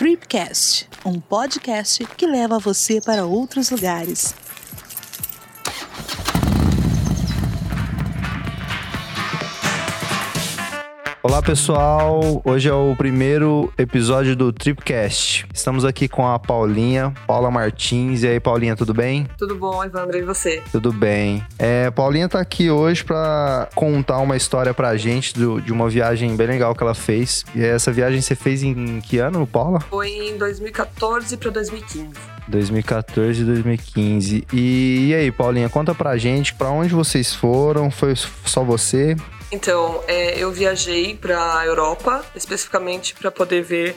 Tripcast, um podcast que leva você para outros lugares. Olá pessoal, hoje é o primeiro episódio do Tripcast. Estamos aqui com a Paulinha, Paula Martins. E aí, Paulinha, tudo bem? Tudo bom, Evandro, e você? Tudo bem. É, Paulinha tá aqui hoje para contar uma história pra gente do, de uma viagem bem legal que ela fez. E essa viagem você fez em que ano, Paula? Foi em 2014 para 2015. 2014 e 2015. E, e aí, Paulinha, conta pra gente pra onde vocês foram? Foi só você? Então, é, eu viajei para a Europa, especificamente para poder ver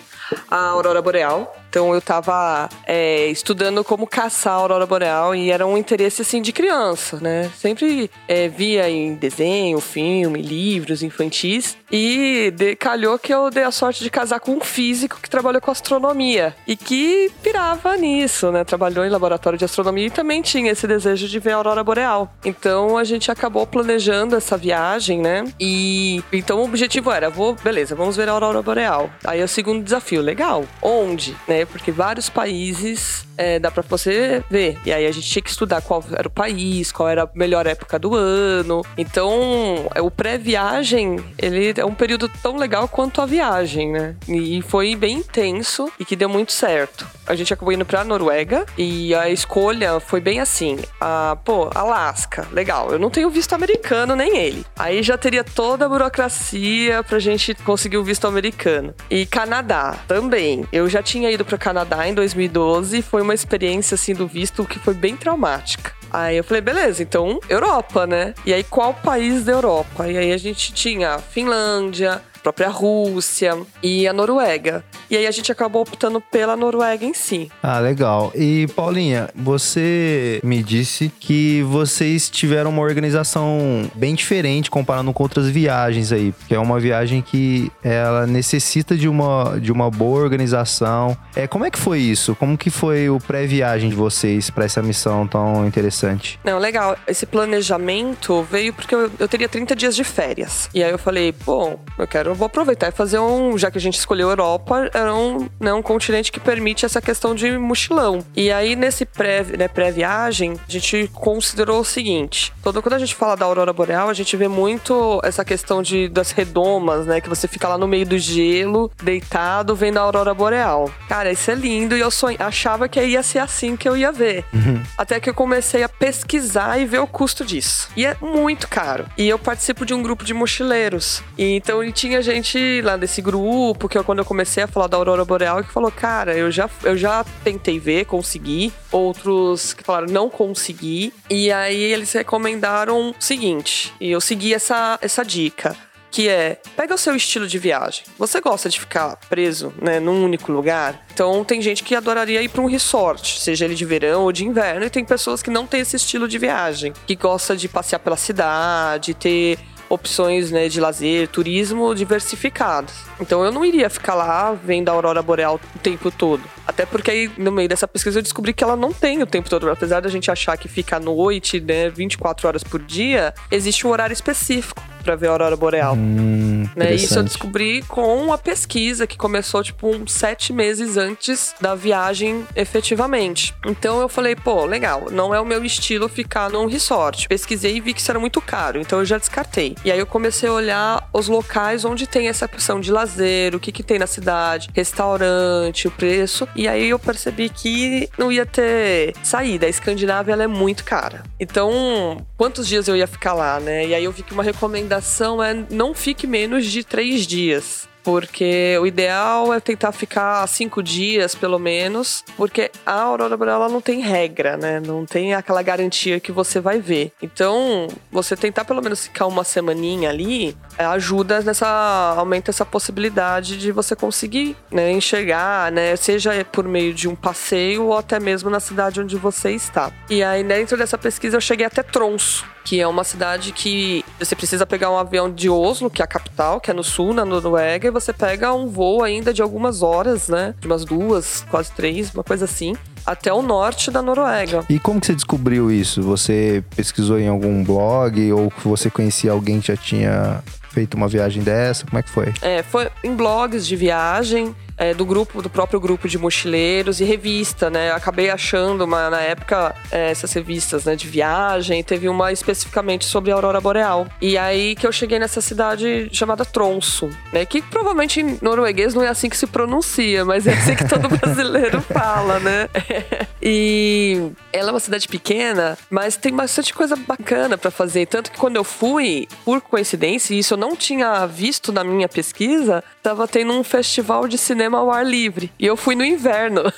a aurora boreal. Então eu estava é, estudando como caçar a aurora boreal e era um interesse assim de criança, né? Sempre é, via em desenho, filme, livros infantis e calhou que eu dei a sorte de casar com um físico que trabalhou com astronomia e que pirava nisso, né? Trabalhou em laboratório de astronomia e também tinha esse desejo de ver a aurora boreal. Então a gente acabou planejando essa viagem, né? E então o objetivo era, vou, beleza, vamos ver a aurora boreal. Aí o segundo desafio, legal. Onde, né? Porque vários países é, dá para você ver. E aí a gente tinha que estudar qual era o país, qual era a melhor época do ano. Então, é, o pré-viagem, ele é um período tão legal quanto a viagem, né? E foi bem intenso e que deu muito certo. A gente acabou indo pra Noruega e a escolha foi bem assim. A, pô, Alasca, legal. Eu não tenho visto americano nem ele. Aí já teria toda a burocracia pra gente conseguir o visto americano. E Canadá também. Eu já tinha ido para Canadá em 2012, foi uma experiência assim do visto que foi bem traumática. Aí eu falei, beleza, então Europa, né? E aí qual país da Europa? E aí a gente tinha Finlândia, própria Rússia e a Noruega. E aí a gente acabou optando pela Noruega em si. Ah, legal. E Paulinha, você me disse que vocês tiveram uma organização bem diferente comparando com outras viagens aí, porque é uma viagem que ela necessita de uma, de uma boa organização. É, como é que foi isso? Como que foi o pré-viagem de vocês para essa missão tão interessante? Não, legal. Esse planejamento veio porque eu, eu teria 30 dias de férias. E aí eu falei, bom, eu quero eu vou aproveitar e fazer um. Já que a gente escolheu a Europa, é um, né, um continente que permite essa questão de mochilão. E aí, nesse pré, né, pré-viagem, a gente considerou o seguinte: todo, quando a gente fala da aurora boreal, a gente vê muito essa questão de, das redomas, né? Que você fica lá no meio do gelo, deitado, vendo a aurora boreal. Cara, isso é lindo e eu sonho, achava que ia ser assim que eu ia ver. Uhum. Até que eu comecei a pesquisar e ver o custo disso. E é muito caro. E eu participo de um grupo de mochileiros. E então tinha gente lá desse grupo, que eu, quando eu comecei a falar da Aurora Boreal, que falou, cara, eu já, eu já tentei ver, consegui. Outros que falaram, não consegui. E aí eles recomendaram o seguinte, e eu segui essa, essa dica que é pega o seu estilo de viagem. Você gosta de ficar preso, né, num único lugar? Então tem gente que adoraria ir para um resort, seja ele de verão ou de inverno, e tem pessoas que não têm esse estilo de viagem, que gosta de passear pela cidade, ter opções né, de lazer, turismo diversificadas. Então eu não iria ficar lá vendo a aurora boreal o tempo todo. Até porque aí, no meio dessa pesquisa, eu descobri que ela não tem o tempo todo. Apesar da gente achar que fica à noite, né, 24 horas por dia, existe um horário específico para ver a aurora boreal. Hum, né? Isso eu descobri com a pesquisa que começou tipo uns sete meses antes da viagem efetivamente. Então eu falei, pô, legal, não é o meu estilo ficar num resort. Pesquisei e vi que isso era muito caro, então eu já descartei. E aí eu comecei a olhar os locais onde tem essa opção de lazer, o que que tem na cidade, restaurante, o preço. E aí eu percebi que não ia ter saída. A Escandinávia ela é muito cara. Então, quantos dias eu ia ficar lá, né? E aí eu vi que uma recomendação é não fique menos de três dias porque o ideal é tentar ficar cinco dias, pelo menos, porque a aurora boreal não tem regra, né? Não tem aquela garantia que você vai ver. Então, você tentar pelo menos ficar uma semaninha ali ajuda nessa aumenta essa possibilidade de você conseguir né, enxergar, né? Seja por meio de um passeio ou até mesmo na cidade onde você está. E aí dentro dessa pesquisa eu cheguei até Tronso, que é uma cidade que você precisa pegar um avião de Oslo, que é a capital, que é no sul, na Noruega, e você pega um voo ainda de algumas horas, né? De umas duas, quase três, uma coisa assim até o norte da Noruega. E como que você descobriu isso? Você pesquisou em algum blog ou você conhecia alguém que já tinha feito uma viagem dessa? Como é que foi? É, foi em blogs de viagem é, do grupo, do próprio grupo de mochileiros e revista, né? Acabei achando uma, na época é, essas revistas né, de viagem, teve uma especificamente sobre a Aurora Boreal. E aí que eu cheguei nessa cidade chamada Tronso, né? Que provavelmente em norueguês não é assim que se pronuncia, mas é assim que todo brasileiro fala, né? e ela é uma cidade pequena, mas tem bastante coisa bacana para fazer. Tanto que quando eu fui, por coincidência, e isso eu não tinha visto na minha pesquisa, tava tendo um festival de cinema cinema ao ar livre. E eu fui no inverno.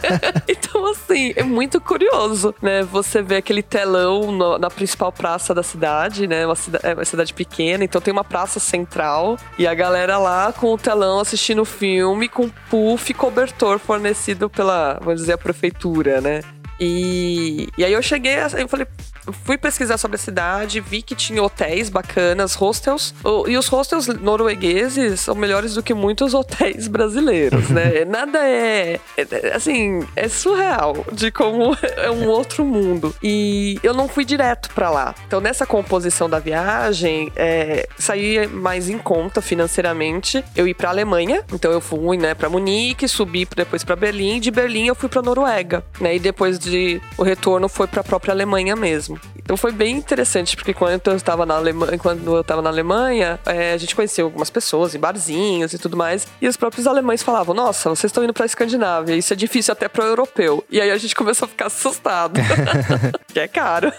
então, assim, é muito curioso, né? Você vê aquele telão no, na principal praça da cidade, né? Uma cidade, é uma cidade pequena, então tem uma praça central e a galera lá com o telão assistindo o filme com puff e cobertor fornecido pela, vamos dizer, a prefeitura, né? E, e aí eu cheguei, eu falei, fui pesquisar sobre a cidade, vi que tinha hotéis bacanas, hostels. E os hostels noruegueses são melhores do que muitos hotéis brasileiros, né? Nada é, é, Assim, é surreal de como é um outro mundo. E eu não fui direto para lá. Então, nessa composição da viagem, é, saí mais em conta financeiramente eu ir pra Alemanha. Então, eu fui, né, pra Munique, subi depois para Berlim. De Berlim, eu fui pra Noruega, né? E depois de. O retorno foi pra própria Alemanha mesmo. Então foi bem interessante, porque quando eu estava na Alemanha, quando eu estava na Alemanha, é, a gente conheceu algumas pessoas em barzinhos e tudo mais, e os próprios alemães falavam: "Nossa, vocês estão indo para a Escandinávia, isso é difícil até para o europeu". E aí a gente começou a ficar assustado. que é caro.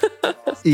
e,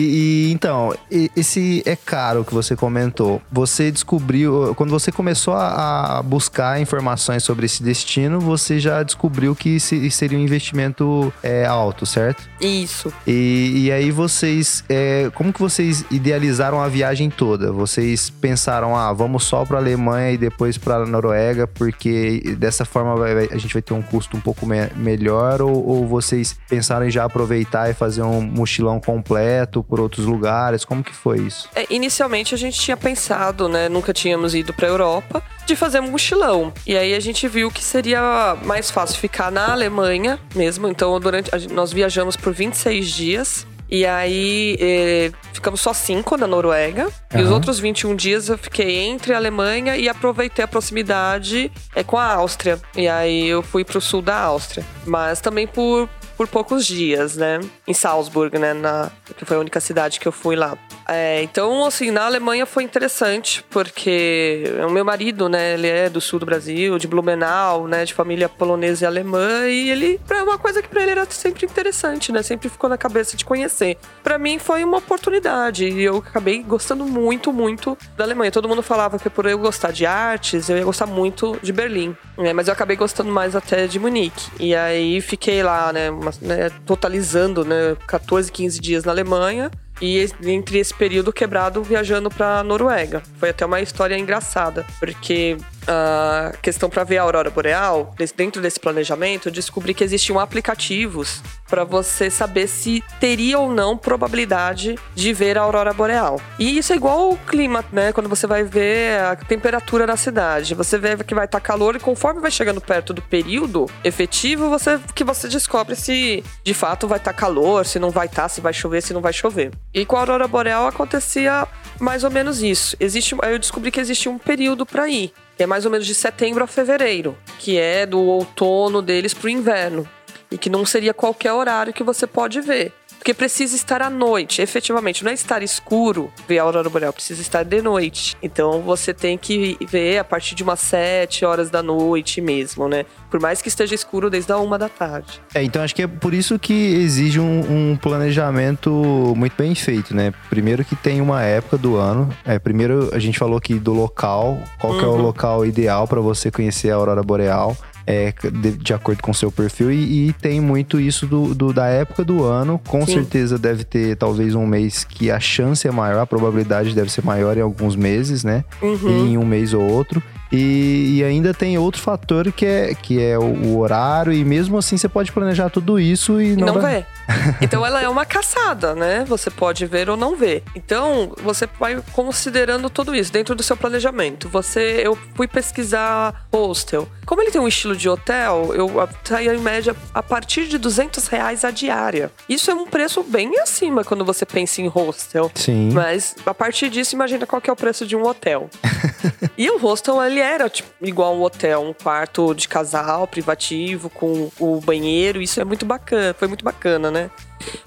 e, então, esse é caro que você comentou. Você descobriu quando você começou a, a buscar informações sobre esse destino, você já descobriu que seria um investimento é, alto, certo? Isso. E, e aí você vocês. É, como que vocês idealizaram a viagem toda? Vocês pensaram, ah, vamos só para Alemanha e depois para Noruega, porque dessa forma vai, a gente vai ter um custo um pouco me melhor? Ou, ou, vocês pensaram em já aproveitar e fazer um mochilão completo por outros lugares? Como que foi isso? É, inicialmente a gente tinha pensado, né? Nunca tínhamos ido para Europa de fazer um mochilão. E aí a gente viu que seria mais fácil ficar na Alemanha mesmo. Então, durante nós viajamos por 26 dias. E aí eh, ficamos só cinco na Noruega. Uhum. E os outros 21 dias eu fiquei entre a Alemanha e aproveitei a proximidade eh, com a Áustria. E aí eu fui pro sul da Áustria. Mas também por, por poucos dias, né? Em Salzburg, né? Na, que foi a única cidade que eu fui lá. É, então, assim, na Alemanha foi interessante, porque o meu marido, né, ele é do sul do Brasil, de Blumenau, né, de família polonesa e alemã, e ele, é uma coisa que para ele era sempre interessante, né, sempre ficou na cabeça de conhecer. Para mim foi uma oportunidade, e eu acabei gostando muito, muito da Alemanha. Todo mundo falava que por eu gostar de artes, eu ia gostar muito de Berlim, né, mas eu acabei gostando mais até de Munique. E aí fiquei lá, né, uma, né totalizando, né, 14, 15 dias na Alemanha. E entre esse período quebrado viajando para Noruega. Foi até uma história engraçada, porque a questão para ver a aurora boreal, dentro desse planejamento, eu descobri que existiam aplicativos para você saber se teria ou não probabilidade de ver a aurora boreal. E isso é igual o clima, né? Quando você vai ver a temperatura na cidade, você vê que vai estar tá calor e conforme vai chegando perto do período efetivo, você que você descobre se de fato vai estar tá calor, se não vai estar, tá, se vai chover, se não vai chover. E com a aurora boreal acontecia mais ou menos isso. Existe, eu descobri que existia um período para ir que é mais ou menos de setembro a fevereiro, que é do outono deles para o inverno. E que não seria qualquer horário que você pode ver. Porque precisa estar à noite, efetivamente. Não é estar escuro ver a aurora boreal, precisa estar de noite. Então você tem que ver a partir de umas 7 horas da noite mesmo, né? Por mais que esteja escuro desde a uma da tarde. É, então acho que é por isso que exige um, um planejamento muito bem feito, né? Primeiro que tem uma época do ano. É, primeiro a gente falou aqui do local, qual uhum. é o uhum. local ideal para você conhecer a aurora boreal é, de, de, acordo com o seu perfil. E, e tem muito isso do, do, da época do ano. Com Sim. certeza deve ter talvez um mês que a chance é maior, a probabilidade deve ser maior em alguns meses, né? Uhum. Em um mês ou outro. E, e ainda tem outro fator que é, que é o, o horário, e mesmo assim você pode planejar tudo isso e não, não vai- vê. Então ela é uma caçada, né? Você pode ver ou não ver. Então você vai considerando tudo isso dentro do seu planejamento. Você, eu fui pesquisar hostel. Como ele tem um estilo de hotel, eu saía em média a partir de 200 reais a diária. Isso é um preço bem acima quando você pensa em hostel. Sim. Mas a partir disso, imagina qual que é o preço de um hotel. e o hostel, ele era tipo, igual um hotel, um quarto de casal, privativo, com o banheiro. Isso é muito bacana, foi muito bacana, né?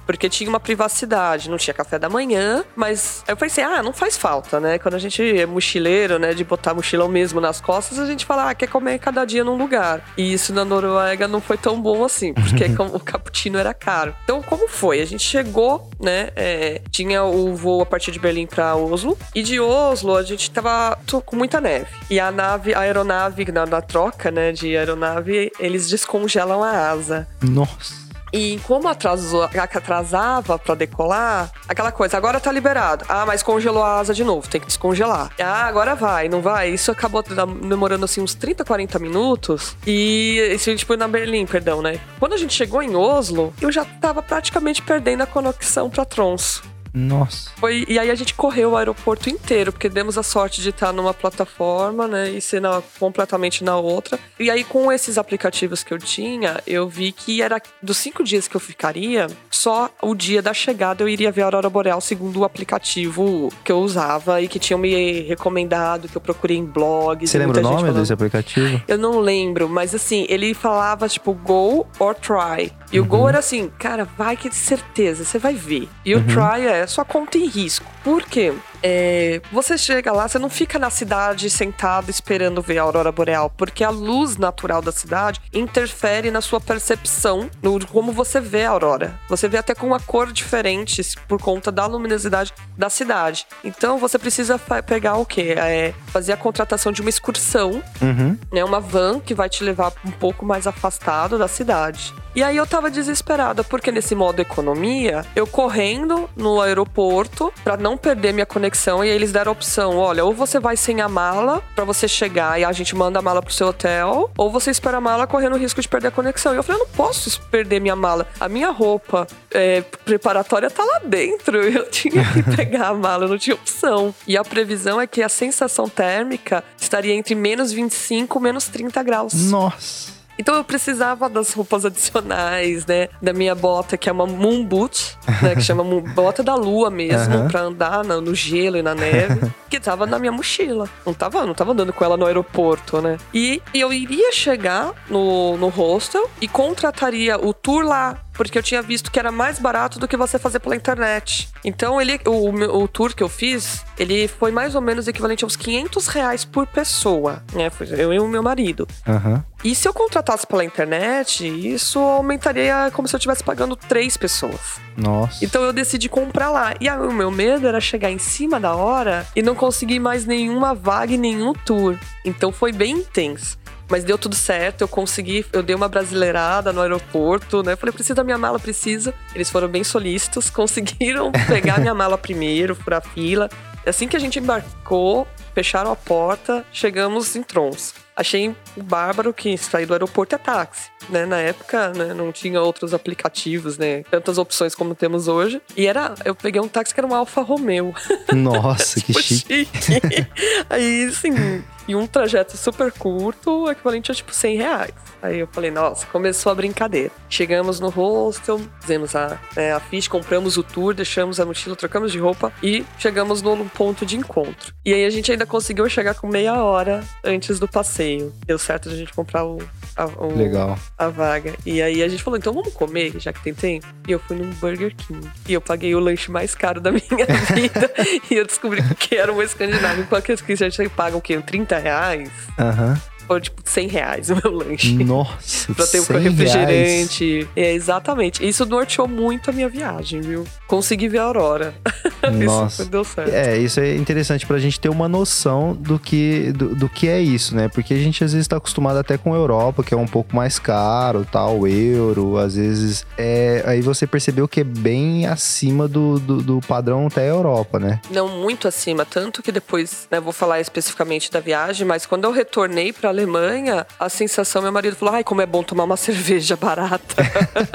Porque tinha uma privacidade, não tinha café da manhã, mas eu pensei, ah, não faz falta, né? Quando a gente é mochileiro, né, de botar mochilão mesmo nas costas, a gente fala, ah, quer comer cada dia num lugar. E isso na Noruega não foi tão bom assim, porque o cappuccino era caro. Então, como foi? A gente chegou, né, é, tinha o voo a partir de Berlim pra Oslo, e de Oslo a gente tava com muita neve. E a nave, a aeronave, na, na troca, né, de aeronave, eles descongelam a asa. Nossa. E como atrasou, atrasava pra decolar, aquela coisa, agora tá liberado. Ah, mas congelou a asa de novo, tem que descongelar. Ah, agora vai, não vai. Isso acabou demorando assim uns 30, 40 minutos. E isso a gente foi na Berlim, perdão, né? Quando a gente chegou em Oslo, eu já tava praticamente perdendo a conexão pra Tromso. Nossa. Foi, e aí a gente correu o aeroporto inteiro, porque demos a sorte de estar numa plataforma, né, e ser na- completamente na outra. E aí com esses aplicativos que eu tinha, eu vi que era dos cinco dias que eu ficaria, só o dia da chegada eu iria ver a aurora boreal segundo o aplicativo que eu usava e que tinham me recomendado, que eu procurei em blogs. Você lembra o nome falando. desse aplicativo? Eu não lembro, mas assim, ele falava tipo go or try. E o go era assim, cara, vai que de certeza, você vai ver. E o try é sua conta em risco. Por quê? É, você chega lá, você não fica na cidade sentado esperando ver a aurora boreal, porque a luz natural da cidade interfere na sua percepção, no como você vê a aurora. Você vê até com uma cor diferente por conta da luminosidade da cidade. Então você precisa pegar o quê? É, fazer a contratação de uma excursão Uhum. né, uma van que vai te levar um pouco mais afastado da cidade. E aí eu tava desesperada, porque nesse modo economia, eu correndo no aeroporto pra não perder minha conexão, e aí eles deram a opção: olha, ou você vai sem a mala pra você chegar e a gente manda a mala pro seu hotel, ou você espera a mala correndo o risco de perder a conexão. E eu falei: eu não posso perder minha mala. A minha roupa é, preparatória tá lá dentro. Eu tinha que pegar a mala, não tinha opção. E a previsão é que a sensação térmica estaria entre menos 25 e menos 30 graus. Nossa. Então eu precisava das roupas adicionais, né? Da minha bota, que é uma moon boot, né? Que chama bota da lua mesmo, Aham. pra andar no gelo e na neve. que tava na minha mochila. Não tava, não tava andando com ela no aeroporto, né? E, e eu iria chegar no, no hostel e contrataria o tour lá. Porque eu tinha visto que era mais barato do que você fazer pela internet. Então, ele, o, o tour que eu fiz, ele foi mais ou menos equivalente a uns 500 reais por pessoa. Né? Eu e o meu marido. Aham. E se eu contratasse pela internet, isso aumentaria como se eu estivesse pagando três pessoas. Nossa. Então eu decidi comprar lá. E o meu medo era chegar em cima da hora e não conseguir mais nenhuma vaga e nenhum tour. Então foi bem intenso. Mas deu tudo certo, eu consegui, eu dei uma brasileirada no aeroporto, né? Falei, precisa da minha mala, precisa. Eles foram bem solícitos, conseguiram pegar minha mala primeiro, furar fila. Assim que a gente embarcou, fecharam a porta, chegamos em Trons. Achei bárbaro que sair do aeroporto é táxi, né? Na época, né, não tinha outros aplicativos, né? Tantas opções como temos hoje. E era, eu peguei um táxi que era um Alfa Romeo. Nossa, que Foi chique. chique. Aí, assim, em um trajeto super curto, equivalente a tipo 100 reais. Aí eu falei, nossa, começou a brincadeira. Chegamos no hostel, fizemos a, né, a ficha, compramos o tour, deixamos a mochila, trocamos de roupa e chegamos no ponto de encontro. E aí a gente ainda conseguiu chegar com meia hora antes do passeio. Deu certo de a gente comprar o, a, o- Legal. a vaga. E aí a gente falou, então vamos comer, já que tem tempo? E eu fui num Burger King. E eu paguei o lanche mais caro da minha vida. e eu descobri que era um escandinavo. Enquanto que a gente paga o quê? 30 reais? Aham. Foi tipo 100 reais o meu lanche. Nossa, pra ter um 100 refrigerante. É, exatamente. Isso norteou muito a minha viagem, viu? Consegui ver a aurora. Nossa. Isso deu certo. É, isso é interessante pra gente ter uma noção do que, do, do que é isso, né? Porque a gente às vezes tá acostumado até com a Europa, que é um pouco mais caro, tal, o euro, às vezes. É, aí você percebeu que é bem acima do, do, do padrão até a Europa, né? Não muito acima, tanto que depois, né, vou falar especificamente da viagem, mas quando eu retornei pra Alemanha, a sensação, meu marido falou: ai, como é bom tomar uma cerveja barata.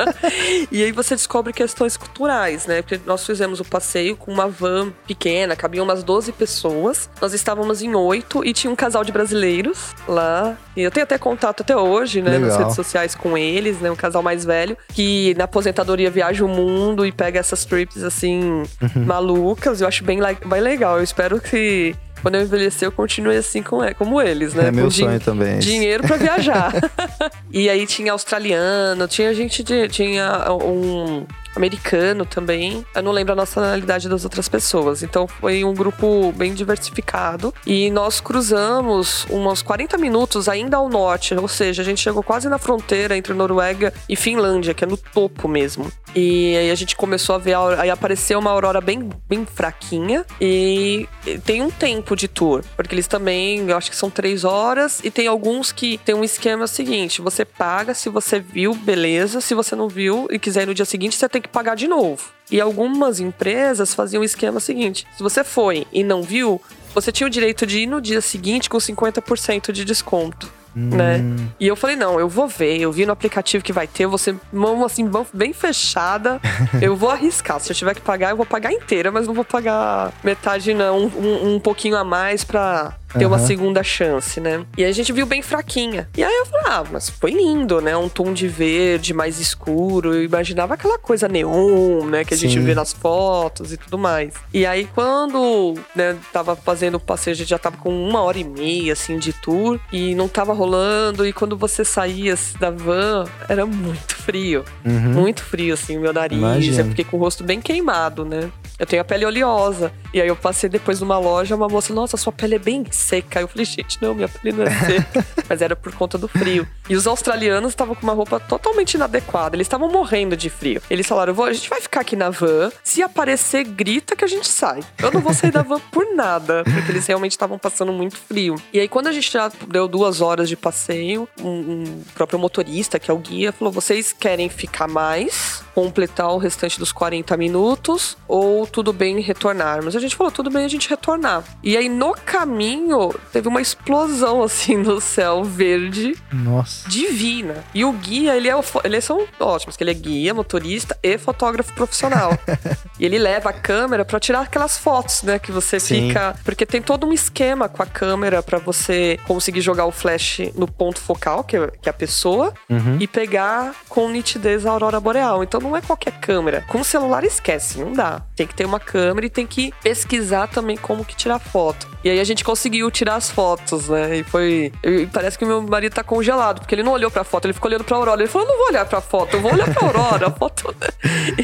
e aí você descobre questões culturais, né? Porque nós fizemos o passeio com uma van pequena, cabiam umas 12 pessoas. Nós estávamos em oito e tinha um casal de brasileiros lá. E eu tenho até contato até hoje, né, nas Legal. redes sociais com eles, né? Um casal mais velho, que na aposentadoria viaja o mundo e pega essas trips assim, malucas. Eu acho bem, bem legal. Eu espero que. Quando eu envelhecer, eu continue assim com, como eles, né? é meu sonho também. dinheiro pra viajar. e aí tinha australiano, tinha gente de. Tinha um americano também. Eu não lembro a nacionalidade das outras pessoas. Então foi um grupo bem diversificado. E nós cruzamos uns 40 minutos ainda ao norte. Ou seja, a gente chegou quase na fronteira entre Noruega e Finlândia, que é no topo mesmo. E aí a gente começou a ver, aí apareceu uma aurora bem, bem fraquinha. E tem um tempo de tour, porque eles também, eu acho que são três horas. E tem alguns que tem um esquema seguinte: você paga, se você viu, beleza. Se você não viu e quiser ir no dia seguinte, você tem que pagar de novo. E algumas empresas faziam o esquema seguinte: se você foi e não viu, você tinha o direito de ir no dia seguinte com 50% de desconto. Né? E eu falei, não, eu vou ver, eu vi no aplicativo que vai ter, eu vou ser mão assim, bem fechada, eu vou arriscar. Se eu tiver que pagar, eu vou pagar inteira, mas não vou pagar metade, não, um- um pouquinho a mais pra ter uma Aham. segunda chance, né? E aí a gente viu bem fraquinha. E aí eu falei, ah, mas foi lindo, né? Um tom de verde mais escuro. Eu imaginava aquela coisa neon, né? Que a gente Sim. vê nas fotos e tudo mais. E aí quando, né, tava fazendo o passeio, a gente já tava com uma hora e meia, assim, de tour. E não tava rolando. E quando você saía da van, era muito frio. Uhum. Muito frio, assim, o meu nariz. Imagino. Eu fiquei com o rosto bem queimado, né? Eu tenho a pele oleosa. E aí eu passei depois numa loja, uma moça, nossa, sua pele é bem seca. Eu falei, gente, não, minha pele não é seca. Mas era por conta do frio. E os australianos estavam com uma roupa totalmente inadequada. Eles estavam morrendo de frio. Eles falaram, "Vou- a gente vai ficar aqui na van. Se aparecer, grita que a gente sai. Eu não vou sair da van por nada. Porque eles realmente estavam passando muito frio. E aí, quando a gente já deu duas horas de passeio, um, um próprio motorista, que é o guia, falou: vocês querem ficar mais? Completar o restante dos 40 minutos? Ou tudo bem retornarmos? A gente falou: tudo bem a gente retornar. E aí, no caminho, teve uma explosão assim no céu verde Nossa. divina. E o guia, ele é eles são ótimos, que ele é guia, motorista e fotógrafo profissional. e ele leva a câmera pra tirar aquelas fotos, né, que você Sim. fica, porque tem todo um esquema com a câmera pra você conseguir jogar o flash no ponto focal, que é, que é a pessoa, Uhum. e pegar com nitidez a aurora boreal. Então não é qualquer câmera. Com o celular esquece, não dá. Tem que ter uma câmera e tem que pesquisar também como que tirar foto. E aí a gente conseguiu tirar as fotos, né? E foi. e parece que o meu marido tá congelado, porque ele não olhou pra foto, ele ficou olhando pra aurora. Ele falou: eu não vou olhar pra foto, eu vou olhar pra aurora. A foto.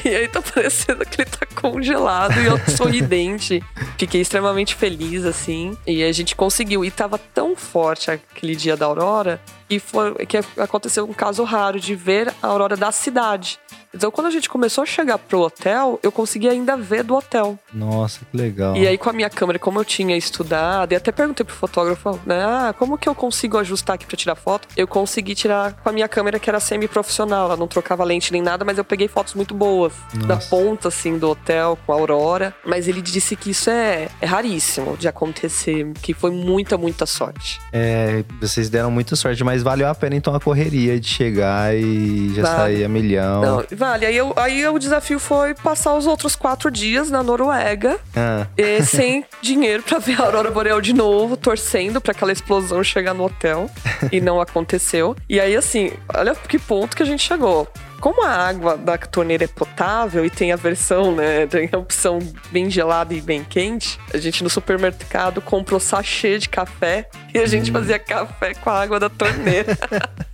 E aí tá parecendo que ele tá congelado e eu sorridente. Fiquei extremamente feliz, assim. E a gente conseguiu. E tava tão forte aquele dia da aurora e foi que aconteceu um caso raro de ver a aurora da cidade. Então, quando a gente começou a chegar pro hotel, eu consegui ainda ver do hotel. Nossa, que legal. E aí, com a minha câmera, como eu tinha estudado, e até perguntei pro fotógrafo, né? Ah, como que eu consigo ajustar aqui pra tirar foto? Eu consegui tirar com a minha câmera que era semi-profissional. Ela não trocava lente nem nada, mas eu peguei fotos muito boas. Da Nossa. ponta, assim, do hotel, com a aurora. Mas ele disse que isso é, é raríssimo de acontecer, que foi muita, muita sorte. É, vocês deram muita sorte, mas valeu a pena então a correria de chegar e já Vale. sair a milhão. Não, vale. Aí, eu, aí o desafio foi passar os outros quatro dias na Noruega Ah, e sem dinheiro pra ver a aurora boreal de novo, torcendo pra aquela explosão chegar no hotel e não aconteceu. E aí assim, olha que ponto que a gente chegou. Como a água da torneira é potável e tem a versão, né, tem a opção bem gelada e bem quente, a gente no supermercado comprou sachê de café e a gente fazia café com a água da torneira.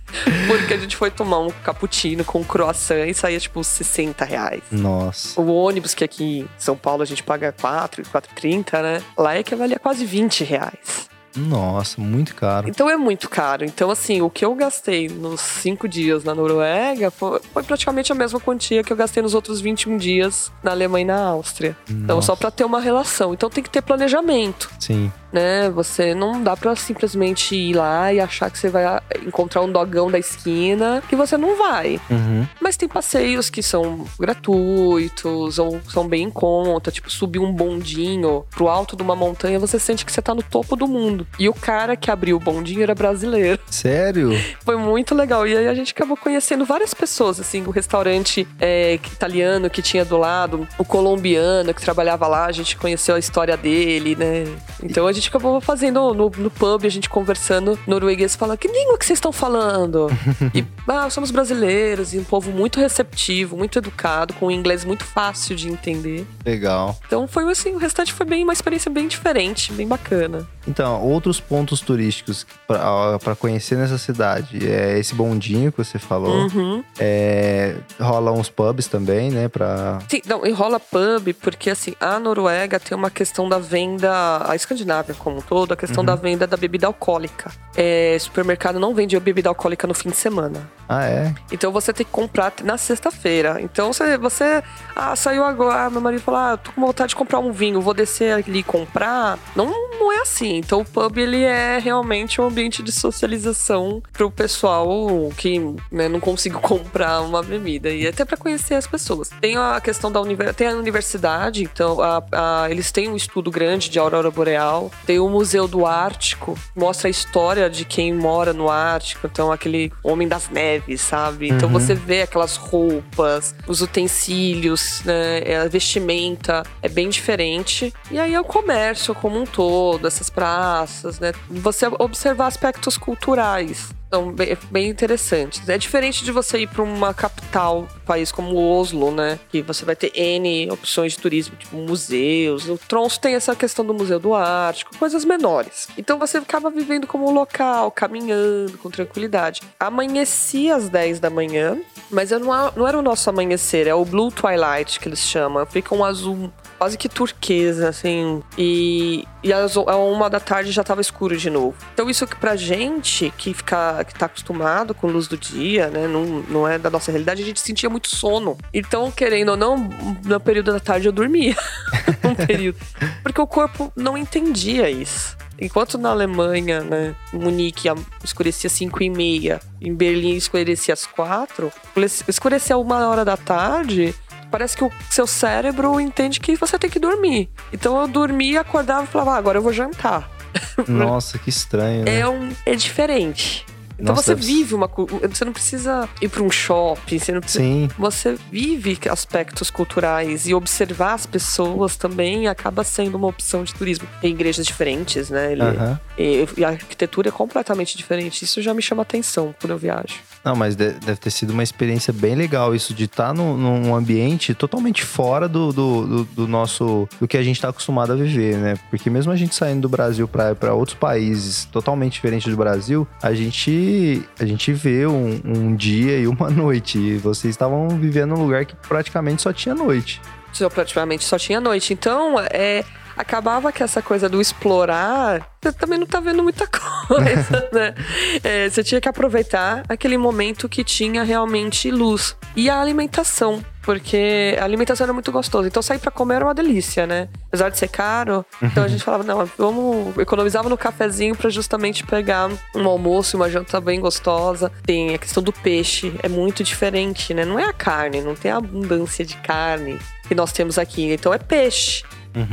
Porque a gente foi tomar um cappuccino com croissant e saía tipo 60 reais. nossa. O ônibus, que aqui em São Paulo a gente paga 4, 4,30, né? Lá é que valia quase 20 reais. Nossa, muito caro. Então é muito caro. Então, assim, o que eu gastei nos cinco dias na Noruega foi, foi praticamente a mesma quantia que eu gastei nos outros 21 dias na Alemanha e na Áustria. Então, Nossa. só pra ter uma relação. Então tem que ter planejamento Sim. Né? Você não dá pra simplesmente ir lá e achar que você vai encontrar um dogão da esquina, que você não vai. Uhum. Mas tem passeios que são gratuitos ou são bem em conta, tipo subir um bondinho pro alto de uma montanha, você sente que você tá no topo do mundo. E o cara que abriu o bondinho era brasileiro. Sério? Foi muito legal. E aí a gente acabou conhecendo várias pessoas, assim, o restaurante é, italiano que tinha do lado, o colombiano que trabalhava lá, a gente conheceu a história dele, né? Então a gente acabou fazendo no, no pub, a gente conversando norueguês, falando, que língua que vocês estão falando? e, ah, somos brasileiros, e um povo muito receptivo, muito educado, com um inglês muito fácil de entender. Legal. Então foi assim, o restante foi bem uma experiência bem diferente, bem bacana. Então, outros pontos turísticos pra conhecer nessa cidade. É esse bondinho que você falou. Uhum. É, rola uns pubs também, né? Pra. Sim, não, enrola pub, porque assim, a Noruega tem uma questão da venda, a Escandinávia como um todo, a questão da venda da bebida alcoólica. É, supermercado não vende bebida alcoólica no fim de semana. Ah, é? Então você tem que comprar na sexta-feira. Então você, você ah, saiu agora, meu marido falou: ah, tô com vontade de comprar um vinho, vou descer ali e comprar. Não, não é assim. Então o pub ele é realmente um ambiente de socialização pro pessoal que né, não consigo comprar uma bebida e até para conhecer as pessoas. Tem a questão da universidade, tem a universidade, então a- a- eles têm um estudo grande de aurora boreal. Tem o Museu do Ártico, mostra a história de quem mora no Ártico, então aquele homem das neves, sabe? Então você vê aquelas roupas, os utensílios, né, é, a vestimenta é bem diferente. E aí é o comércio como um todo, essas praças, né? Você observar aspectos culturais. São bem, bem interessantes. É diferente de você ir para uma capital país como Oslo, né? Que você vai ter N opções de turismo, tipo museus. O Tromsø tem essa questão do Museu do Ártico, coisas menores. Então você acaba vivendo como um local, caminhando com tranquilidade. Amanhecia às 10 da manhã, mas eu não, não era o nosso amanhecer, é o Blue Twilight que eles chamam. Fica um azul quase que turquesa, assim. E, e às uma da tarde já tava escuro de novo. Então, isso que pra gente que fica, que tá acostumado com luz do dia, né? Não, não é da nossa realidade, a gente sentia muito sono. Então, querendo ou não, no período da tarde eu dormia. um período. Porque o corpo não entendia isso. Enquanto na Alemanha, né, Munique escurecia 5 e meia, em Berlim escurecia às 4, escurecia uma hora da tarde, parece que o seu cérebro entende que você tem que dormir. Então eu dormia, acordava e falava, ah, agora eu vou jantar. Nossa, que estranho, né? É, um, é diferente. Então Nossa, você vive uma. Você não precisa ir para um shopping, você não precisa Sim. você vive aspectos culturais e observar as pessoas também acaba sendo uma opção de turismo. Tem igrejas diferentes, né? Ele- Aham. e, e a arquitetura é completamente diferente. Isso já me chama atenção quando eu viajo. Não, mas de- deve ter sido uma experiência bem legal isso de estar num, num ambiente totalmente fora do, do, do- do nosso. do que a gente está acostumado a viver, né? Porque mesmo a gente saindo do Brasil para outros países totalmente diferentes do Brasil, a gente, a gente vê um, um dia e uma noite. E vocês estavam vivendo num lugar que praticamente só tinha noite. Eu praticamente só tinha noite. Então, é. Acabava que essa coisa do explorar, você também não tá vendo muita coisa, né? É, você tinha que aproveitar aquele momento que tinha realmente luz. E a alimentação, porque a alimentação era muito gostosa. Então sair pra comer era uma delícia, né? Apesar de ser caro, então a gente falava, não, vamos. Economizava no cafezinho pra justamente pegar um almoço e uma janta bem gostosa. Tem a questão do peixe, é muito diferente, né? Não é a carne, não tem a abundância de carne que nós temos aqui. Então é peixe.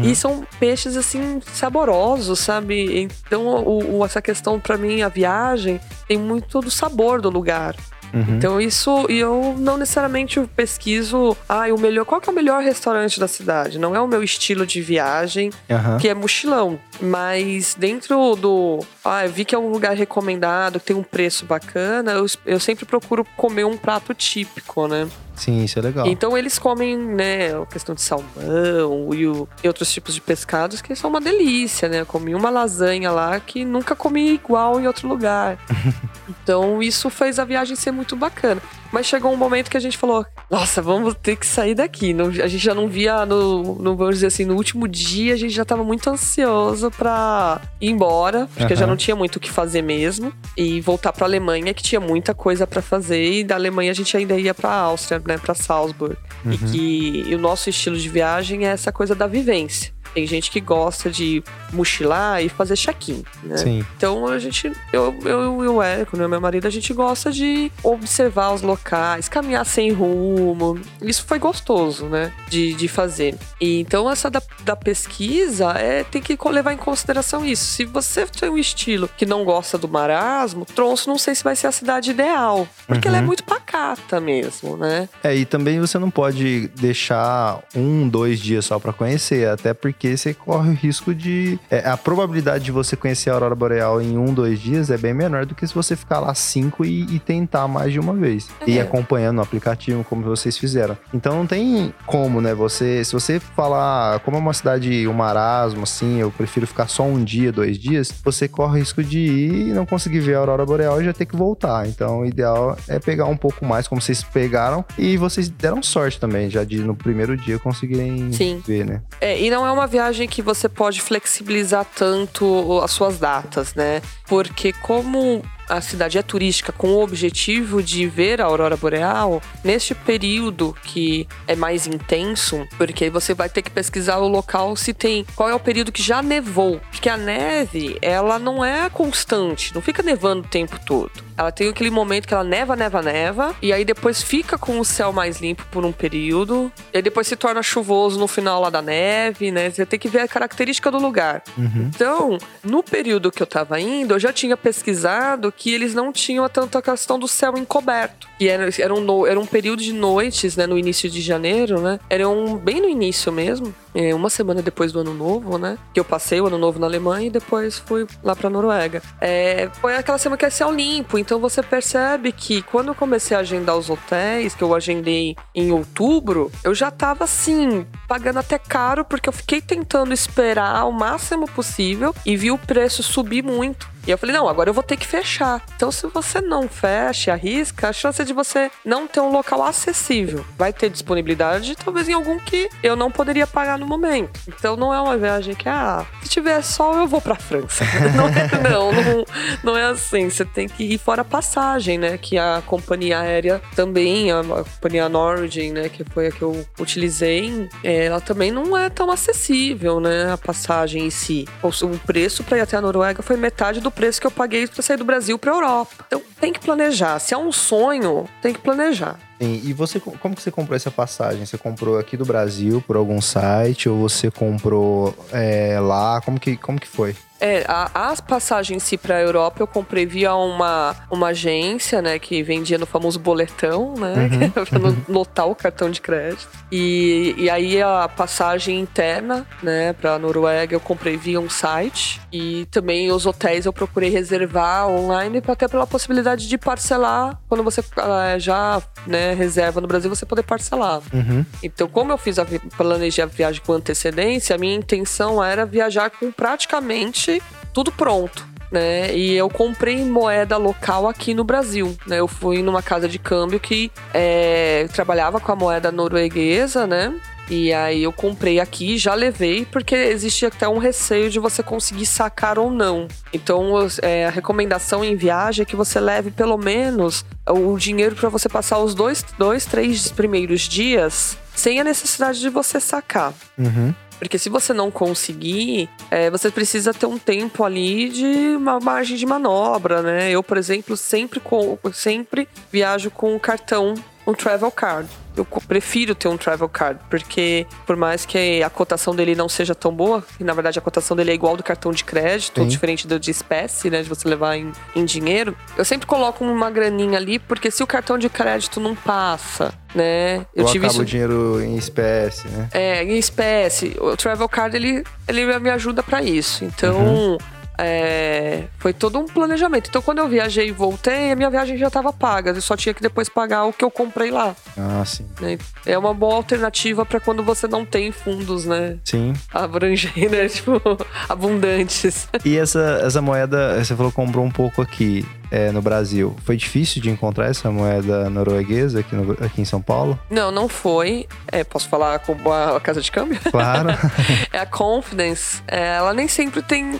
E são peixes assim saborosos, sabe? Então o, o- essa questão pra mim a viagem tem muito do sabor do lugar. Uhum. Então isso, e eu não necessariamente pesquiso, ah, o melhor, qual que é o melhor restaurante da cidade? Não é o meu estilo de viagem, Aham. que é mochilão, mas dentro do, ah, eu vi que é um lugar recomendado, que tem um preço bacana, eu, eu sempre procuro comer um prato típico, né? Sim, isso é legal. Então eles comem, né, a questão de salmão e, o- e outros tipos de pescados que são uma delícia, né? Eu comi uma lasanha lá que nunca comi igual em outro lugar. então isso fez a viagem ser muito muito bacana. Mas chegou um momento que a gente falou: nossa, vamos ter que sair daqui. Não, a gente já não via, no, no, vamos dizer assim, no último dia, a gente já tava muito ansioso pra ir embora, porque uhum. já não tinha muito o que fazer mesmo. E voltar pra Alemanha, que tinha muita coisa para fazer. E da Alemanha a gente ainda ia pra Áustria, né, pra Salzburg. Uhum. E que e o nosso estilo de viagem é essa coisa da vivência. Tem gente que gosta de mochilar e fazer check-in, né? Sim. Então a gente, eu, eu e o Érico, né, meu marido, a gente gosta de observar os locais, caminhar sem rumo. Isso foi gostoso, né? De, de fazer. E então essa da, da pesquisa é, tem que levar em consideração isso. Se você tem um estilo que não gosta do marasmo, Tronço não sei se vai ser a cidade ideal. Porque uhum. ela é uhum. muito pacata mesmo, né? É, e também você não pode deixar um, dois dias só para conhecer, até porque porque você corre o risco de. É, a probabilidade de você conhecer a Aurora Boreal em um, dois dias é bem menor do que se você ficar lá cinco e, e tentar mais de uma vez. É. E acompanhando o aplicativo, como vocês fizeram. Então não tem como, né? Você, se você falar, como é uma cidade, um marasmo, assim, eu prefiro ficar só um dia, dois dias, você corre o risco de ir e não conseguir ver a Aurora Boreal e já ter que voltar. Então o ideal é pegar um pouco mais, como vocês pegaram, e vocês deram sorte também, já de no primeiro dia conseguirem Sim. ver, né? É, e não é uma viagem que você pode flexibilizar tanto as suas datas, né? Porque como a cidade é turística com o objetivo de ver a aurora boreal, neste período que é mais intenso, porque você vai ter que pesquisar o local se tem qual é o período que já nevou, porque a neve, ela não é constante, não fica nevando o tempo todo. Ela tem aquele momento que ela neva, neva, neva, e aí depois fica com o céu mais limpo por um período, e aí depois se torna chuvoso no final lá da neve, né? Você tem que ver a característica do lugar. Uhum. Então, no período que eu tava indo, eu já tinha pesquisado que eles não tinham tanto a questão do céu encoberto. E era, era, um, era um período de noites, né? No início de janeiro, né? Era um, bem no início mesmo. É, uma semana depois do ano novo, né? Que eu passei o ano novo na Alemanha e depois fui lá pra Noruega. É, foi aquela semana que é céu limpo. Então você percebe que quando eu comecei a agendar os hotéis, que eu agendei em outubro, eu já tava assim, pagando até caro, porque eu fiquei tentando esperar o máximo possível e vi o preço subir muito. E eu falei, não, agora eu vou ter que fechar. Então, se você não fecha e arrisca, a chance de você não ter um local acessível. Vai ter disponibilidade, talvez em algum que eu não poderia pagar no momento. Então, não é uma viagem que, ah, se tiver sol, eu vou pra França. não, é, não, não, não, é assim. Você tem que ir fora a passagem, né? Que a companhia aérea também, a, a companhia Norwegian, né? Que foi a que eu utilizei, é, ela também não é tão acessível, né? A passagem em si. O, o preço para ir até a Noruega foi metade do preço que eu paguei para sair do Brasil para Europa. Então tem que planejar. Se é um sonho, tem que planejar. Sim, e você, como que você comprou essa passagem? Você comprou aqui do Brasil por algum site ou você comprou é, lá? Como que, como que foi? É, a, as passagens si para a Europa eu comprei via uma, uma agência, né, que vendia no famoso boletão, né, uhum. para notar o cartão de crédito. E, e aí a passagem interna, né, para Noruega eu comprei via um site e também os hotéis eu procurei reservar online até pela possibilidade de parcelar quando você uh, já, né, reserva no Brasil você poder parcelar. Uhum. Então, como eu fiz a planejei a viagem com antecedência, a minha intenção era viajar com praticamente tudo pronto. Né? E eu comprei moeda local aqui no Brasil. Né? Eu fui numa casa de câmbio que é, trabalhava com a moeda norueguesa, né? E aí eu comprei aqui, já levei, porque existe até um receio de você conseguir sacar ou não. Então é, a recomendação em viagem é que você leve pelo menos o dinheiro para você passar os dois, dois, três primeiros dias sem a necessidade de você sacar. Uhum. Porque se você não conseguir, é, você precisa ter um tempo ali de uma margem de manobra, né? Eu, por exemplo, sempre, com, sempre viajo com um cartão, um travel card eu prefiro ter um travel card, porque por mais que a cotação dele não seja tão boa, e na verdade a cotação dele é igual do cartão de crédito, Sim. diferente do de espécie, né, de você levar em, em dinheiro, eu sempre coloco uma graninha ali, porque se o cartão de crédito não passa, né? Eu, tive acabo isso... o dinheiro em espécie, né? É, em espécie. O travel card ele, ele me ajuda para isso. Então, uhum é, foi todo um planejamento. Então, quando eu viajei e voltei, a minha viagem já estava paga. Eu só tinha que depois pagar o que eu comprei lá. Ah, sim. né? É uma boa alternativa para quando você não tem fundos, né? Sim. Abranger, né? Tipo, abundantes. E essa, essa moeda, você falou que comprou um pouco aqui é, no Brasil. Foi difícil de encontrar essa moeda norueguesa aqui, no- aqui em São Paulo? Não, não foi. É, posso falar com a casa de câmbio? Claro. É a Confidence. É, ela nem sempre tem.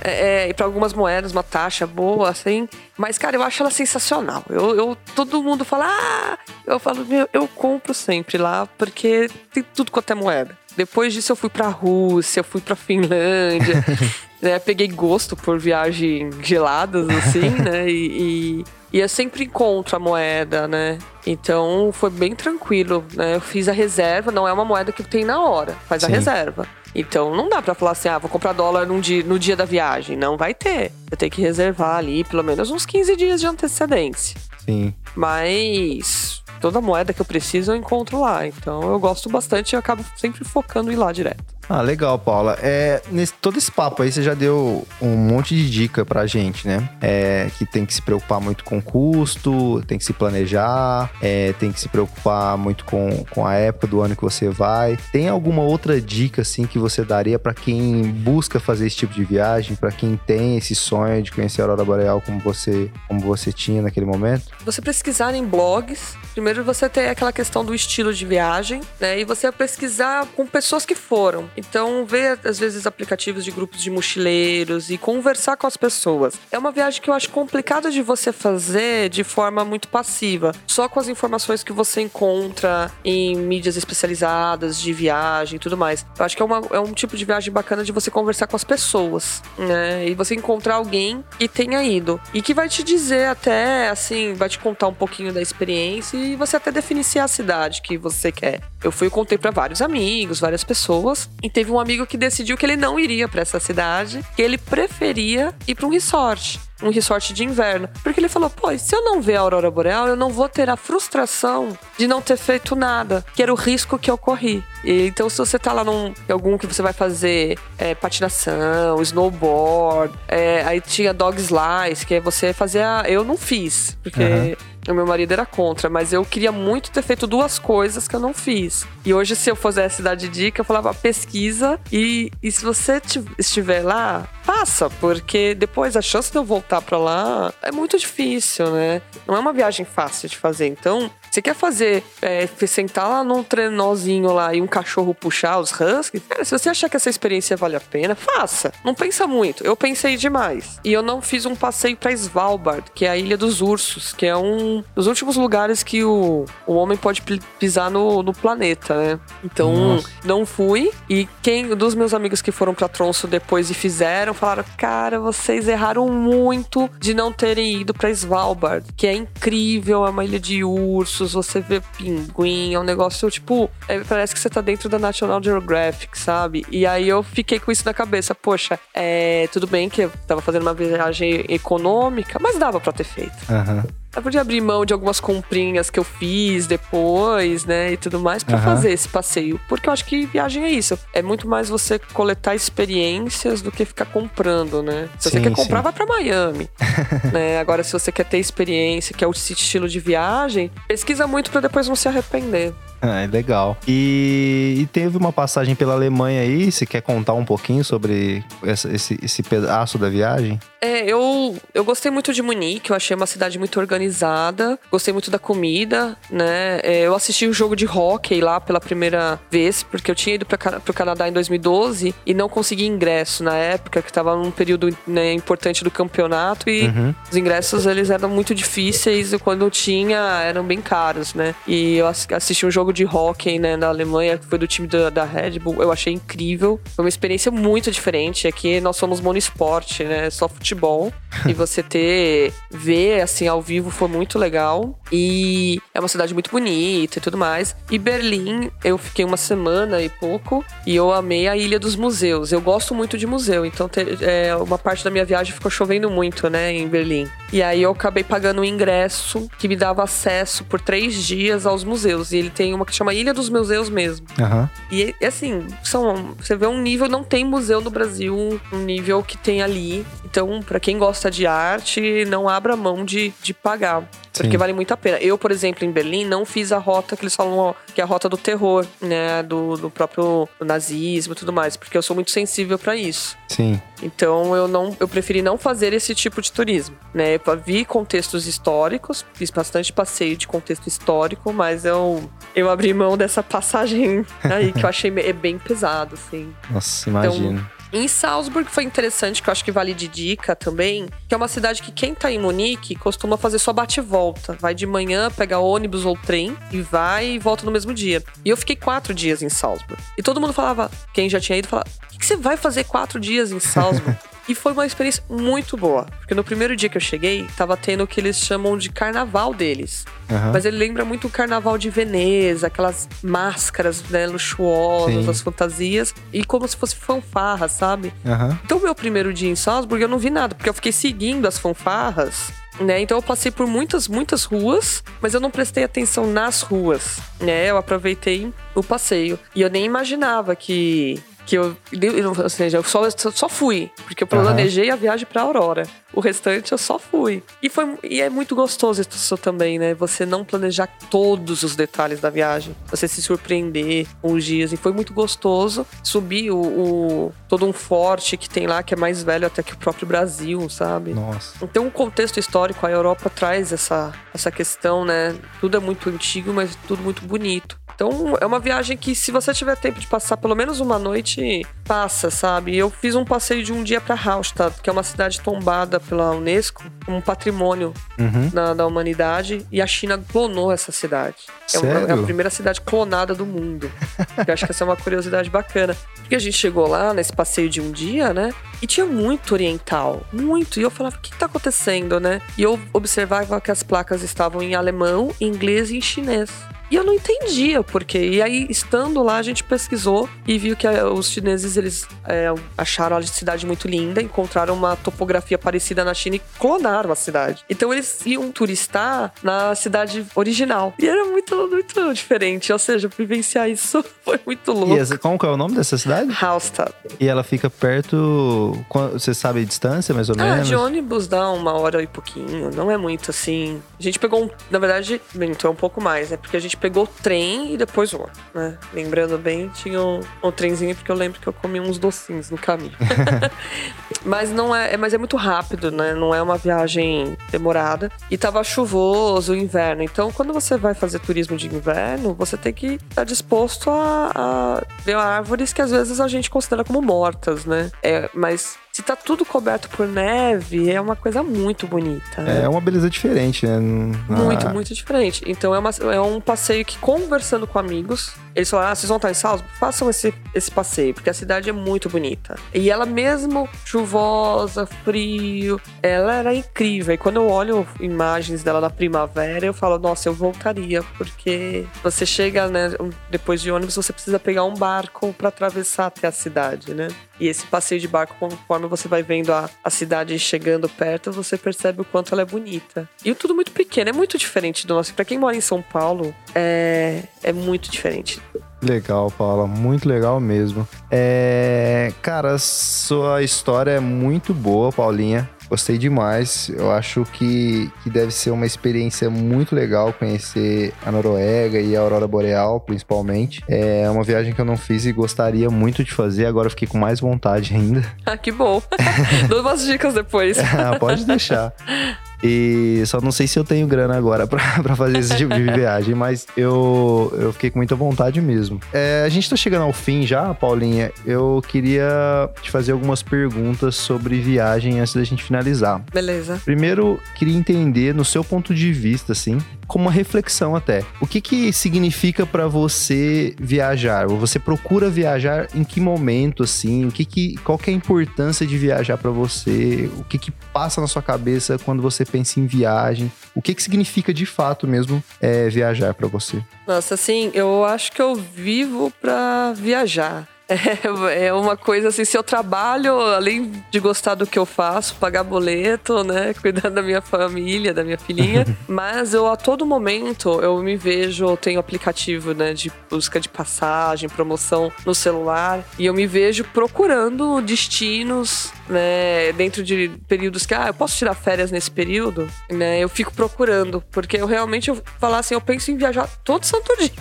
É, para algumas moedas, uma taxa boa, assim. Mas, cara, eu acho ela sensacional. Eu, eu- todo mundo fala, ah! Eu falo, meu, eu compro sempre lá, porque tem tudo quanto é moeda. Depois disso, eu fui pra Rússia, eu fui pra Finlândia. né, peguei gosto por viagens geladas, assim, né? E, e, e eu sempre encontro a moeda, né? Então foi bem tranquilo, né? Eu fiz a reserva, não é uma moeda que tem na hora, faz a Sim. reserva. Então não dá pra falar assim, ah, vou comprar dólar num dia, no dia da viagem. Não vai ter. Eu tenho que reservar ali pelo menos uns 15 dias de antecedência. Sim. Mas toda moeda que eu preciso eu encontro lá. Então eu gosto bastante e acabo sempre focando em ir lá direto. Ah, legal, Paula. É, nesse, todo esse papo aí, você já deu um monte de dica pra gente, né? É, que tem que se preocupar muito com custo, tem que se planejar, é, tem que se preocupar muito com, com a época do ano que você vai. Tem alguma outra dica, assim, que você daria pra quem busca fazer esse tipo de viagem, pra quem tem esse sonho de conhecer a Aurora Boreal como você, como você tinha naquele momento? Você pesquisar em blogs, primeiro você tem aquela questão do estilo de viagem, né? E você pesquisar com pessoas que foram. Então, ver às vezes aplicativos de grupos de mochileiros e conversar com as pessoas. É uma viagem que eu acho complicada de você fazer de forma muito passiva, só com as informações que você encontra em mídias especializadas de viagem e tudo mais. Eu acho que é, uma- é um tipo de viagem bacana de você conversar com as pessoas, né? E você encontrar alguém que tenha ido e que vai te dizer até, assim, vai te contar um pouquinho da experiência e você até definir se é a cidade que você quer. Eu fui e contei pra vários amigos, várias pessoas, e teve um amigo que decidiu que ele não iria pra essa cidade, que ele preferia ir pra um resort um resort de inverno. Porque ele falou, pô, se eu não ver a aurora boreal, eu não vou ter a frustração de não ter feito nada, que era o risco que eu corri. E, então, se você tá lá num algum que você vai fazer é, patinação, snowboard, é, aí tinha dog slice, que é você fazer a... Eu não fiz, porque... Aham. O meu marido era contra, mas eu queria muito ter feito duas coisas que eu não fiz. E hoje, se eu fizesse dar de dica, eu falava pesquisa e, e se você ti- estiver lá, faça, porque depois a chance de eu voltar pra lá é muito difícil, né? Não é uma viagem fácil de fazer. Então, você quer fazer, é, sentar lá num trenózinho lá e um cachorro puxar os huskies? Cara, se você achar que essa experiência vale a pena, faça. Não pensa muito. Eu pensei demais. E eu não fiz um passeio pra Svalbard, que é a Ilha dos Ursos, que é um dos últimos lugares que o, o homem pode pi- pisar no, no planeta, né? Então, Nossa. não fui. E quem dos meus amigos que foram pra Tronço depois e fizeram, falaram: Cara, vocês erraram muito de não terem ido pra Svalbard, que é incrível, é uma ilha de ursos, você vê pinguim, é um negócio tipo. é, parece que você tá dentro da National Geographic, sabe? E aí eu fiquei com isso na cabeça: Poxa, é, tudo bem que eu tava fazendo uma viagem econômica, mas dava pra ter feito. Aham. Eu podia abrir mão de algumas comprinhas que eu fiz depois, né, e tudo mais, pra Aham. fazer esse passeio. Porque eu acho que viagem é isso. É muito mais você coletar experiências do que ficar comprando, né? Se você Sim, quer comprar, sim. vai pra Miami. né? Agora, se você quer ter experiência, que é o estilo de viagem, pesquisa muito pra depois não se arrepender. Ah, é legal. E, e teve uma passagem pela Alemanha aí. Você quer contar um pouquinho sobre essa- esse, esse pedaço da viagem? É, eu, eu gostei muito de Munique, eu achei uma cidade muito organizada, gostei muito da comida, né? É, eu assisti o jogo de hockey lá pela primeira vez, porque eu tinha ido para pro Canadá em 2012 e não consegui ingresso na época, que tava num período né, importante do campeonato e Uhum. os ingressos eles eram muito difíceis e quando tinha eram bem caros, né? E eu ass- assisti um jogo de hockey, né, na Alemanha, que foi do time da, da Red Bull, eu achei incrível. Foi uma experiência muito diferente. Aqui nós somos monoesporte, né? Só futebol. Futebol e você ter ver assim ao vivo foi muito legal e é uma cidade muito bonita e tudo mais. E Berlim, eu fiquei uma semana e pouco e eu amei a Ilha dos Museus. Eu gosto muito de museu, então é, uma parte da minha viagem ficou chovendo muito, né, em Berlim. E aí eu acabei pagando um ingresso que me dava acesso por três dias aos museus. E ele tem uma que chama Ilha dos Museus mesmo. Aham. E assim, são, você vê um nível, não tem museu no Brasil, um nível que tem ali. Então, pra quem gosta de arte, não abra mão de, de pagar. Porque Sim. vale muito a pena. Eu, por exemplo, em Berlim, não fiz a rota que eles falam ó, que é a rota do terror, né? Do, do próprio nazismo e tudo mais. Porque eu sou muito sensível pra isso. Sim. Então eu não, eu preferi não fazer esse tipo de turismo, né? Eu vi contextos históricos, fiz bastante passeio de contexto histórico, mas eu eu abri mão dessa passagem aí que eu achei é bem pesado, assim. Nossa, imagino. Em Salzburg foi interessante, que eu acho que vale de dica também, que é uma cidade que quem tá em Munique costuma fazer só bate e volta. Vai de manhã, pega ônibus ou trem e vai e volta no mesmo dia. E eu fiquei quatro dias em Salzburg. E todo mundo falava, quem já tinha ido, falava, o que, que você vai fazer quatro dias em Salzburg? E foi uma experiência muito boa. Porque no primeiro dia que eu cheguei, tava tendo o que eles chamam de carnaval deles. Aham. Mas ele lembra muito o carnaval de Veneza, aquelas máscaras né, luxuosas, Sim. as fantasias. E como se fosse fanfarra, sabe? Aham. Então, meu primeiro dia em Salzburg, eu não vi nada, porque eu fiquei seguindo as fanfarras. Né? Então eu passei por muitas, muitas ruas, mas eu não prestei atenção nas ruas, né? Eu aproveitei o passeio. E eu nem imaginava que que eu, ou seja, eu só, só fui, porque eu planejei a viagem pra Aurora. O restante eu só fui. E foi e é muito gostoso isso também, né? Você não planejar todos os detalhes da viagem, você se surpreender com os dias e foi muito gostoso subir o, o- todo um forte que tem lá que é mais velho até que o próprio Brasil, sabe? Nossa. Então, o contexto histórico, a Europa traz essa, essa questão, né? Tudo é muito antigo, mas tudo muito bonito. Então, é uma viagem que, se você tiver tempo de passar pelo menos uma noite, passa, sabe? Eu fiz um passeio de um dia para Hallstatt, que é uma cidade tombada pela Unesco como um patrimônio Uhum. da, da humanidade, e a China clonou essa cidade. É, uma- é a primeira cidade clonada do mundo. Eu acho que essa é uma curiosidade bacana. Porque a gente chegou lá nesse passeio de um dia, né? E tinha muito oriental, muito. E eu falava, o que tá acontecendo, né? E eu observava que as placas estavam em alemão, em inglês e em chinês. E eu não entendia por quê. E aí, estando lá, a gente pesquisou e viu que eh, os chineses, eles eh, acharam a cidade muito linda, encontraram uma topografia parecida na China e clonaram a cidade. Então, eles iam turistar na cidade original. E era muito, muito diferente. Ou seja, vivenciar isso foi muito louco. E essa, como que é o nome dessa cidade? Hallstatt. E ela fica perto. Você sabe a distância, mais ou Ah, menos? de ônibus dá uma hora e pouquinho. Não é muito assim. A gente pegou um. Na verdade, então é um pouco mais, né? Porque a gente pegou o trem e depois o né? Lembrando bem, tinha um, um trenzinho, porque eu lembro que eu comi uns docinhos no caminho. mas não é, é- Mas é muito rápido, né? Não é uma viagem demorada. E tava chuvoso, inverno. Então, quando você vai fazer turismo de inverno, você tem que estar disposto a, a ver árvores que às vezes a gente considera como mortas, né? É, mas se tá tudo coberto por neve, é uma coisa muito bonita. né? É uma beleza diferente, né? Muito, ah, muito diferente. Então é, uma- é um passeio que, conversando com amigos, eles falaram: ah, vocês vão estar em Salzburg? Façam esse, esse passeio, porque a cidade é muito bonita. E ela, mesmo chuvosa, frio, ela era incrível. E quando eu olho imagens dela na primavera, eu falo: nossa, eu voltaria, porque você chega, né, depois de ônibus, você precisa pegar um barco para atravessar até a cidade, né? E esse passeio de barco, conforme você vai vendo a, a cidade chegando perto, você percebe o quanto ela é bonita. E tudo muito pequeno, é muito diferente do nosso. Pra quem mora em São Paulo, é, é muito diferente. Legal, Paula. Muito legal mesmo. É, cara, sua história é muito boa, Paulinha. Gostei demais. Eu acho que, que deve ser uma experiência muito legal conhecer a Noruega e a Aurora Boreal, principalmente. É uma viagem que eu não fiz e gostaria muito de fazer. Agora eu fiquei com mais vontade ainda. Ah, que bom. Dou umas dicas depois. Ah, Pode deixar. E só não sei se eu tenho grana agora pra, pra fazer esse tipo de viagem, mas eu, eu fiquei com muita vontade mesmo. É, a gente tá chegando ao fim já, Paulinha. Eu queria te fazer algumas perguntas sobre viagem antes da gente finalizar. Beleza. Primeiro, queria entender, no seu ponto de vista, assim, como uma reflexão até. O que que significa para você viajar? Ou você procura viajar em que momento, assim? O que que, qual que é a importância de viajar para você? O que que passa na sua cabeça quando você pensa em viagem? O que que significa de fato mesmo é, viajar para você? Nossa, assim, eu acho que eu vivo pra viajar. É, é uma coisa assim, se eu trabalho, além de gostar do que eu faço, pagar boleto, né? Cuidar da minha família, da minha filhinha. mas eu a todo momento eu me vejo, eu tenho aplicativo, né? De busca de passagem, promoção no celular. E eu me vejo procurando destinos, né? Dentro de períodos que, ah, eu posso tirar férias nesse período, né? Eu fico procurando. Porque eu realmente, eu falar assim, eu penso em viajar todo santo dia.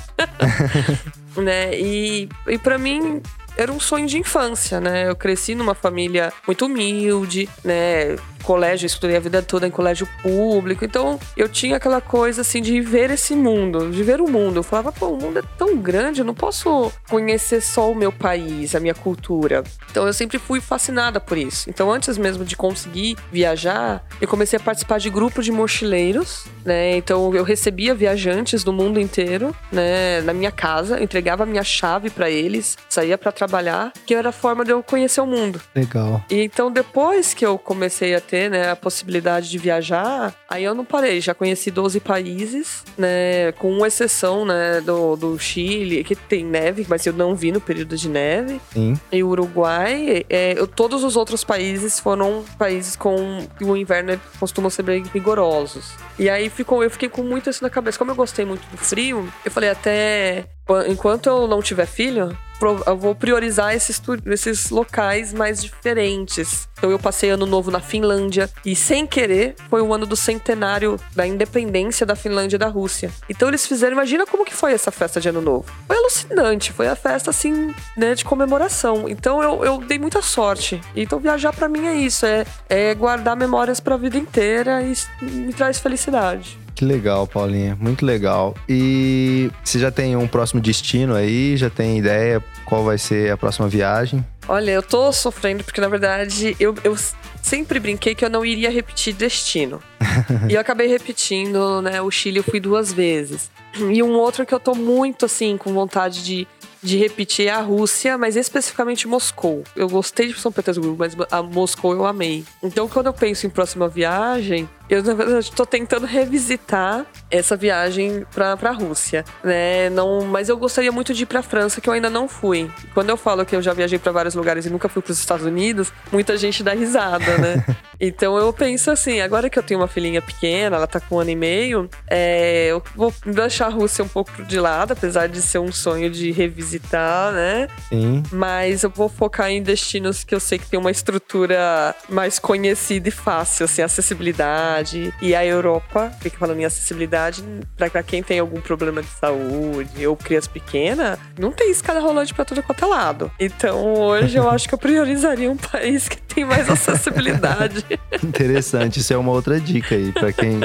né? E, e para mim era um sonho de infância, né? Eu cresci numa família muito humilde, né? Colégio, estudei a vida toda em colégio público, então eu tinha aquela coisa assim de ver esse mundo, de ver o mundo. Eu falava, pô, o mundo é tão grande, eu não posso conhecer só o meu país, a minha cultura. Então eu sempre fui fascinada por isso. Então antes mesmo de conseguir viajar, eu comecei a participar de grupos de mochileiros, né? Então eu recebia viajantes do mundo inteiro, né, na minha casa, entregava a minha chave para eles, saía para trabalhar, que era a forma de eu conhecer o mundo. Legal. E então depois que eu comecei a ter ter né, a possibilidade de viajar, aí eu não parei. Já conheci 12 países, né? Com exceção né, do, do Chile, que tem neve, mas eu não vi no período de neve. Sim. E o Uruguai. É, eu, todos os outros países foram países com o inverno costumam ser bem rigorosos. E aí ficou, eu fiquei com muito isso na cabeça. Como eu gostei muito do frio, eu falei até enquanto eu não tiver filho, eu vou priorizar esses, esses locais mais diferentes. Então eu passei ano novo na Finlândia e sem querer foi o ano do centenário da independência da Finlândia e da Rússia. Então eles fizeram, imagina como que foi essa festa de ano novo. Foi alucinante, foi a festa assim, né, de comemoração. Então eu, eu dei muita sorte. Então viajar para mim é isso, é, é guardar memórias para a vida inteira e me traz felicidade. Que legal, Paulinha. Muito legal. E você já tem um próximo destino aí? Já tem ideia qual vai ser a próxima viagem? Olha, eu tô sofrendo porque, na verdade, eu, eu sempre brinquei que eu não iria repetir destino. e eu acabei repetindo, né? O Chile eu fui duas vezes. E um outro que eu tô muito, assim, com vontade de de repetir a Rússia, mas especificamente Moscou. Eu gostei de São Petersburgo, mas a Moscou eu amei. Então, quando eu penso em próxima viagem, eu, na verdade, estou tentando revisitar essa viagem para a Rússia, né? Não, mas eu gostaria muito de ir para a França, que eu ainda não fui. Quando eu falo que eu já viajei para vários lugares e nunca fui para os Estados Unidos, muita gente dá risada, né? então eu penso assim, agora que eu tenho uma filhinha pequena, ela tá com um ano e meio, é, eu vou deixar a Rússia um pouco de lado, apesar de ser um sonho de revisitar, né? Sim. Mas eu vou focar em destinos que eu sei que tem uma estrutura mais conhecida e fácil, assim, acessibilidade acessibilidade. E a Europa, fica falando em acessibilidade, para quem tem algum problema de saúde ou criança pequena, não tem escada rolante para todo quanto é lado. Então hoje eu acho que eu priorizaria um país que tem mais acessibilidade. Interessante, isso é uma outra dica aí para quem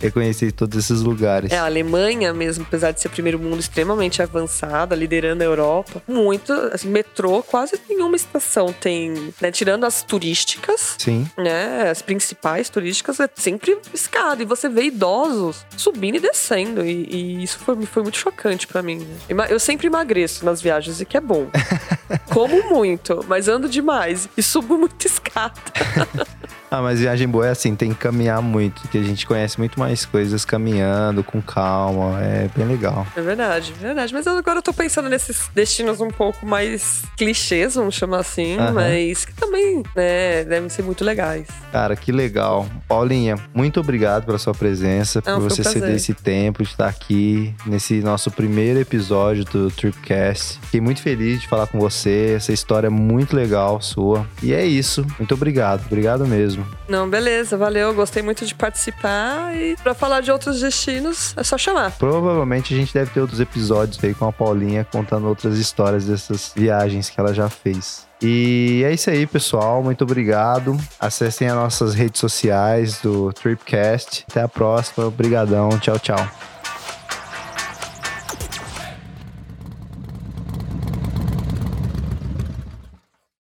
reconhecer todos esses lugares. É, a Alemanha mesmo, apesar de ser primeiro mundo extremamente avançada, liderando a Europa, muito, assim, metrô, quase nenhuma estação tem, né, tirando as turísticas, Sim. né, as principais turísticas, é sempre escada, e você vê idosos subindo e descendo, e, e isso foi, foi muito chocante para mim. Né? Eu sempre emagreço nas viagens, e que é bom. Como muito, mas ando demais, e subo muito escada. Ah, mas viagem boa é assim, tem que caminhar muito, que a gente conhece muito mais coisas caminhando, com calma, é bem legal. É verdade, é verdade. Mas agora eu tô pensando nesses destinos um pouco mais clichês, vamos chamar assim, uhum. mas que também, né, devem ser muito legais. Cara, que legal. Paulinha, muito obrigado pela sua presença, por você um ceder esse tempo de estar aqui nesse nosso primeiro episódio do Tripcast. Fiquei muito feliz de falar com você, essa história é muito legal sua. E é isso, muito obrigado, obrigado mesmo. Não, beleza, valeu. Gostei muito de participar. E para falar de outros destinos, é só chamar. Provavelmente a gente deve ter outros episódios aí com a Paulinha contando outras histórias dessas viagens que ela já fez. E é isso aí, pessoal. Muito obrigado. Acessem as nossas redes sociais do Tripcast. Até a próxima. Obrigadão. Tchau, tchau.